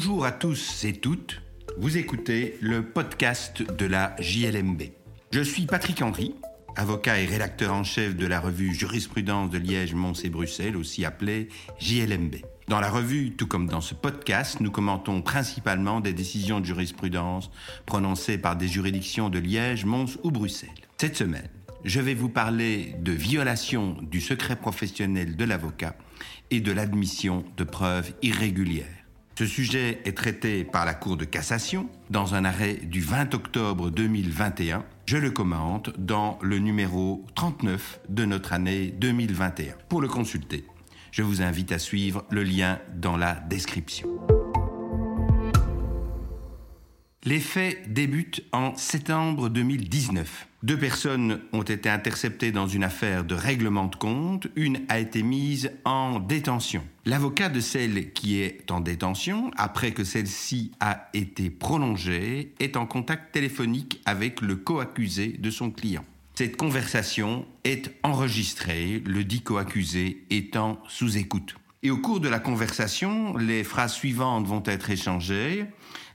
Bonjour à tous et toutes. Vous écoutez le podcast de la JLMB. Je suis Patrick Henry, avocat et rédacteur en chef de la revue Jurisprudence de Liège, Mons et Bruxelles, aussi appelée JLMB. Dans la revue, tout comme dans ce podcast, nous commentons principalement des décisions de jurisprudence prononcées par des juridictions de Liège, Mons ou Bruxelles. Cette semaine, je vais vous parler de violation du secret professionnel de l'avocat et de l'admission de preuves irrégulières. Ce sujet est traité par la Cour de cassation dans un arrêt du 20 octobre 2021. Je le commente dans le numéro 39 de notre année 2021. Pour le consulter, je vous invite à suivre le lien dans la description. Les faits débutent en septembre 2019. Deux personnes ont été interceptées dans une affaire de règlement de compte. Une a été mise en détention. L'avocat de celle qui est en détention, après que celle-ci a été prolongée, est en contact téléphonique avec le co-accusé de son client. Cette conversation est enregistrée, le dit co-accusé étant sous écoute. Et au cours de la conversation, les phrases suivantes vont être échangées.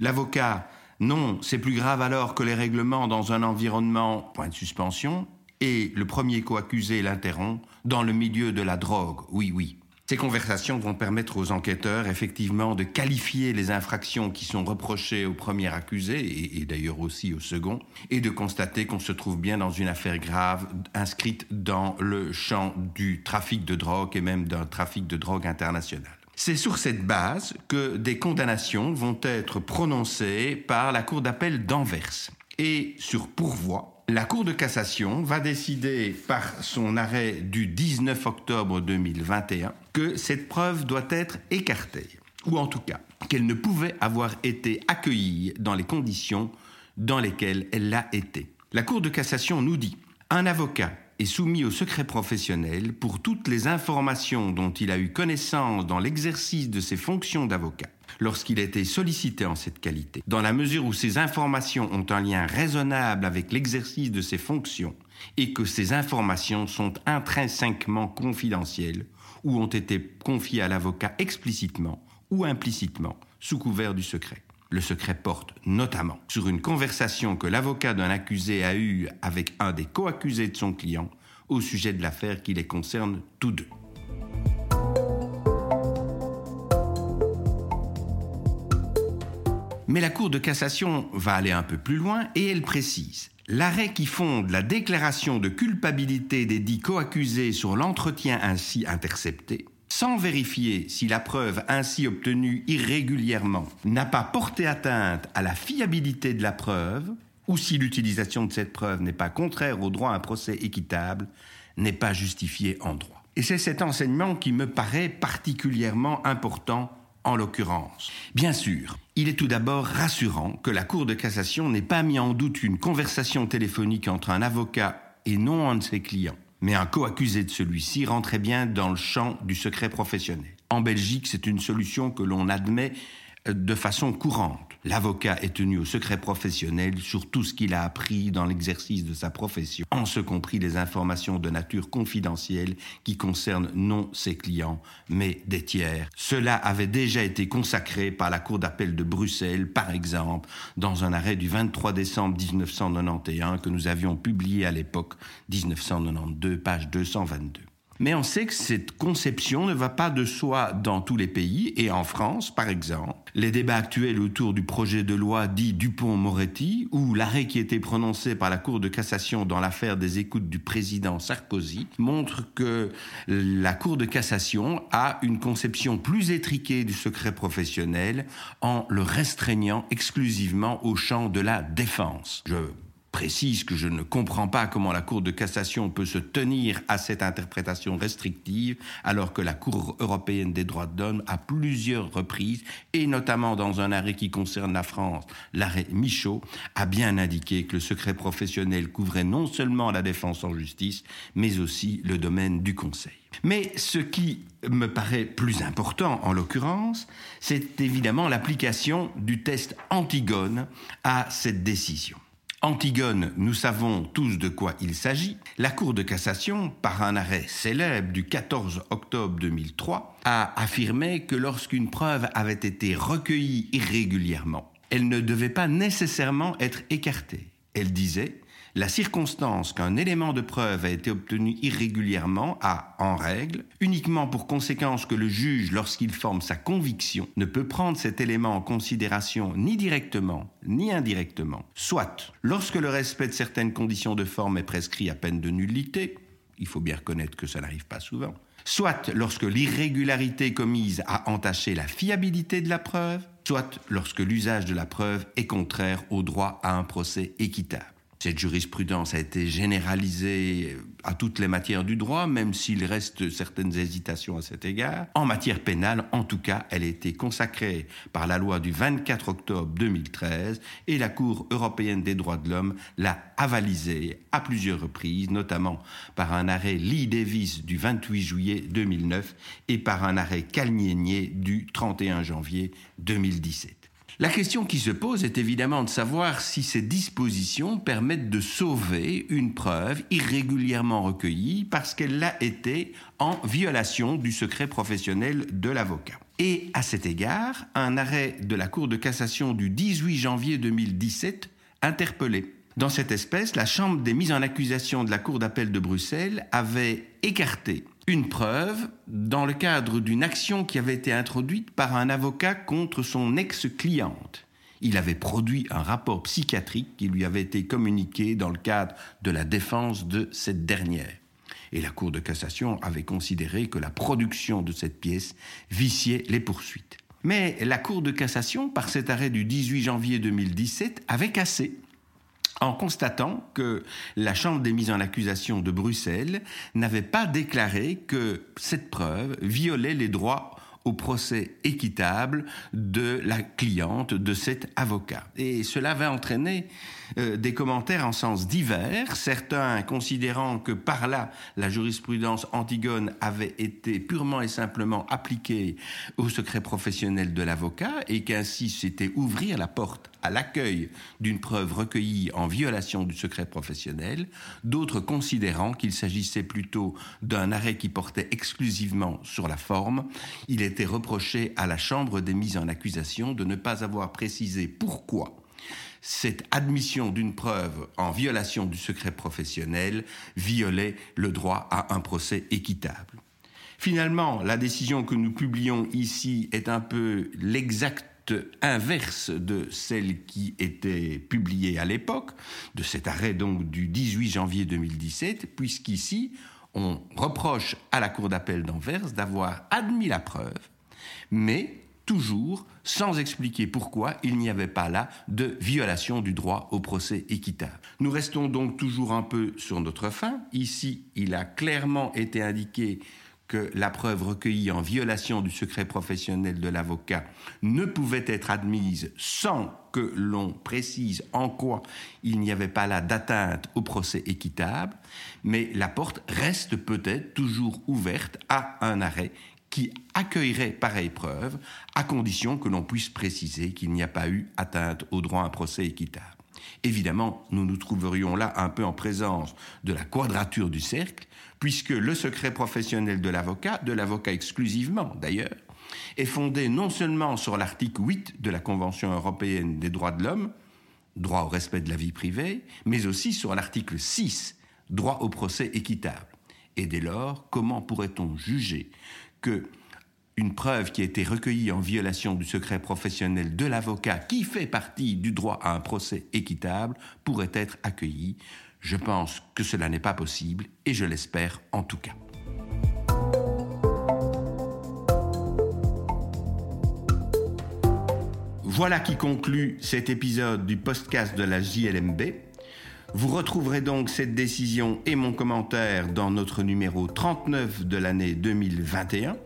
L'avocat non, c'est plus grave alors que les règlements dans un environnement, point de suspension, et le premier co-accusé l'interrompt, dans le milieu de la drogue, oui, oui. Ces conversations vont permettre aux enquêteurs effectivement de qualifier les infractions qui sont reprochées au premier accusé, et, et d'ailleurs aussi au second, et de constater qu'on se trouve bien dans une affaire grave inscrite dans le champ du trafic de drogue et même d'un trafic de drogue international. C'est sur cette base que des condamnations vont être prononcées par la Cour d'appel d'Anvers. Et sur pourvoi, la Cour de cassation va décider par son arrêt du 19 octobre 2021 que cette preuve doit être écartée, ou en tout cas qu'elle ne pouvait avoir été accueillie dans les conditions dans lesquelles elle l'a été. La Cour de cassation nous dit un avocat est soumis au secret professionnel pour toutes les informations dont il a eu connaissance dans l'exercice de ses fonctions d'avocat lorsqu'il a été sollicité en cette qualité, dans la mesure où ces informations ont un lien raisonnable avec l'exercice de ses fonctions et que ces informations sont intrinsèquement confidentielles ou ont été confiées à l'avocat explicitement ou implicitement sous couvert du secret. Le secret porte notamment sur une conversation que l'avocat d'un accusé a eue avec un des co-accusés de son client au sujet de l'affaire qui les concerne tous deux. Mais la Cour de cassation va aller un peu plus loin et elle précise L'arrêt qui fonde la déclaration de culpabilité des dix co-accusés sur l'entretien ainsi intercepté sans vérifier si la preuve ainsi obtenue irrégulièrement n'a pas porté atteinte à la fiabilité de la preuve, ou si l'utilisation de cette preuve n'est pas contraire au droit à un procès équitable, n'est pas justifiée en droit. Et c'est cet enseignement qui me paraît particulièrement important en l'occurrence. Bien sûr, il est tout d'abord rassurant que la Cour de cassation n'ait pas mis en doute une conversation téléphonique entre un avocat et non un de ses clients mais un co-accusé de celui-ci rentrait bien dans le champ du secret professionnel. En Belgique, c'est une solution que l'on admet de façon courante. L'avocat est tenu au secret professionnel sur tout ce qu'il a appris dans l'exercice de sa profession, en ce compris les informations de nature confidentielle qui concernent non ses clients, mais des tiers. Cela avait déjà été consacré par la Cour d'appel de Bruxelles, par exemple, dans un arrêt du 23 décembre 1991 que nous avions publié à l'époque 1992, page 222. Mais on sait que cette conception ne va pas de soi dans tous les pays, et en France, par exemple, les débats actuels autour du projet de loi dit Dupont-Moretti, ou l'arrêt qui a été prononcé par la Cour de cassation dans l'affaire des écoutes du président Sarkozy, montrent que la Cour de cassation a une conception plus étriquée du secret professionnel en le restreignant exclusivement au champ de la défense. Je précise que je ne comprends pas comment la Cour de cassation peut se tenir à cette interprétation restrictive alors que la Cour européenne des droits de l'homme à plusieurs reprises, et notamment dans un arrêt qui concerne la France, l'arrêt Michaud, a bien indiqué que le secret professionnel couvrait non seulement la défense en justice, mais aussi le domaine du conseil. Mais ce qui me paraît plus important en l'occurrence, c'est évidemment l'application du test Antigone à cette décision. Antigone, nous savons tous de quoi il s'agit. La Cour de cassation, par un arrêt célèbre du 14 octobre 2003, a affirmé que lorsqu'une preuve avait été recueillie irrégulièrement, elle ne devait pas nécessairement être écartée. Elle disait la circonstance qu'un élément de preuve a été obtenu irrégulièrement a, en règle, uniquement pour conséquence que le juge, lorsqu'il forme sa conviction, ne peut prendre cet élément en considération ni directement ni indirectement, soit lorsque le respect de certaines conditions de forme est prescrit à peine de nullité, il faut bien reconnaître que ça n'arrive pas souvent, soit lorsque l'irrégularité commise a entaché la fiabilité de la preuve, soit lorsque l'usage de la preuve est contraire au droit à un procès équitable. Cette jurisprudence a été généralisée à toutes les matières du droit, même s'il reste certaines hésitations à cet égard. En matière pénale, en tout cas, elle a été consacrée par la loi du 24 octobre 2013 et la Cour européenne des droits de l'homme l'a avalisée à plusieurs reprises, notamment par un arrêt Lee Davis du 28 juillet 2009 et par un arrêt Calnienier du 31 janvier 2017. La question qui se pose est évidemment de savoir si ces dispositions permettent de sauver une preuve irrégulièrement recueillie parce qu'elle l'a été en violation du secret professionnel de l'avocat. Et à cet égard, un arrêt de la Cour de cassation du 18 janvier 2017 interpellait. Dans cette espèce, la Chambre des mises en accusation de la Cour d'appel de Bruxelles avait écarté une preuve dans le cadre d'une action qui avait été introduite par un avocat contre son ex-cliente. Il avait produit un rapport psychiatrique qui lui avait été communiqué dans le cadre de la défense de cette dernière. Et la Cour de cassation avait considéré que la production de cette pièce viciait les poursuites. Mais la Cour de cassation, par cet arrêt du 18 janvier 2017, avait cassé en constatant que la Chambre des mises en accusation de Bruxelles n'avait pas déclaré que cette preuve violait les droits au procès équitable de la cliente de cet avocat. Et cela va entraîner euh, des commentaires en sens divers, certains considérant que par là, la jurisprudence Antigone avait été purement et simplement appliquée au secret professionnel de l'avocat et qu'ainsi c'était ouvrir la porte à l'accueil d'une preuve recueillie en violation du secret professionnel, d'autres considérant qu'il s'agissait plutôt d'un arrêt qui portait exclusivement sur la forme. Il était reproché à la Chambre des mises en accusation de ne pas avoir précisé pourquoi cette admission d'une preuve en violation du secret professionnel violait le droit à un procès équitable. Finalement, la décision que nous publions ici est un peu l'exact inverse de celle qui était publiée à l'époque, de cet arrêt donc du 18 janvier 2017, puisqu'ici, on reproche à la Cour d'appel d'Anvers d'avoir admis la preuve, mais toujours sans expliquer pourquoi il n'y avait pas là de violation du droit au procès équitable. Nous restons donc toujours un peu sur notre fin. Ici, il a clairement été indiqué que la preuve recueillie en violation du secret professionnel de l'avocat ne pouvait être admise sans que l'on précise en quoi il n'y avait pas là d'atteinte au procès équitable, mais la porte reste peut-être toujours ouverte à un arrêt qui accueillerait pareille preuve, à condition que l'on puisse préciser qu'il n'y a pas eu atteinte au droit à un procès équitable. Évidemment, nous nous trouverions là un peu en présence de la quadrature du cercle, puisque le secret professionnel de l'avocat, de l'avocat exclusivement d'ailleurs, est fondé non seulement sur l'article 8 de la Convention européenne des droits de l'homme, droit au respect de la vie privée, mais aussi sur l'article 6, droit au procès équitable. Et dès lors, comment pourrait-on juger que une preuve qui a été recueillie en violation du secret professionnel de l'avocat qui fait partie du droit à un procès équitable pourrait être accueillie. Je pense que cela n'est pas possible et je l'espère en tout cas. Voilà qui conclut cet épisode du podcast de la JLMB. Vous retrouverez donc cette décision et mon commentaire dans notre numéro 39 de l'année 2021.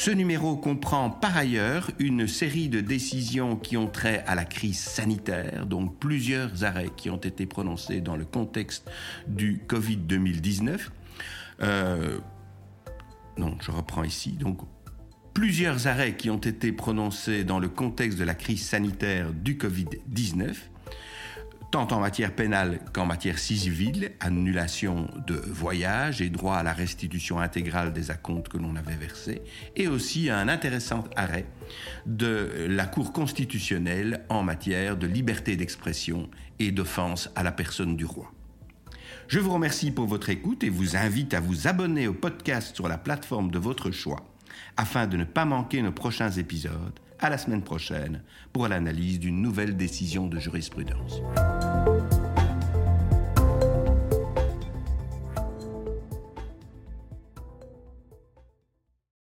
Ce numéro comprend par ailleurs une série de décisions qui ont trait à la crise sanitaire, donc plusieurs arrêts qui ont été prononcés dans le contexte du Covid 2019. Euh, non, je reprends ici. Donc, plusieurs arrêts qui ont été prononcés dans le contexte de la crise sanitaire du Covid-19 tant en matière pénale qu'en matière civile, annulation de voyage et droit à la restitution intégrale des acomptes que l'on avait versés, et aussi un intéressant arrêt de la Cour constitutionnelle en matière de liberté d'expression et d'offense à la personne du roi. Je vous remercie pour votre écoute et vous invite à vous abonner au podcast sur la plateforme de votre choix afin de ne pas manquer nos prochains épisodes. À la semaine prochaine pour l'analyse d'une nouvelle décision de jurisprudence.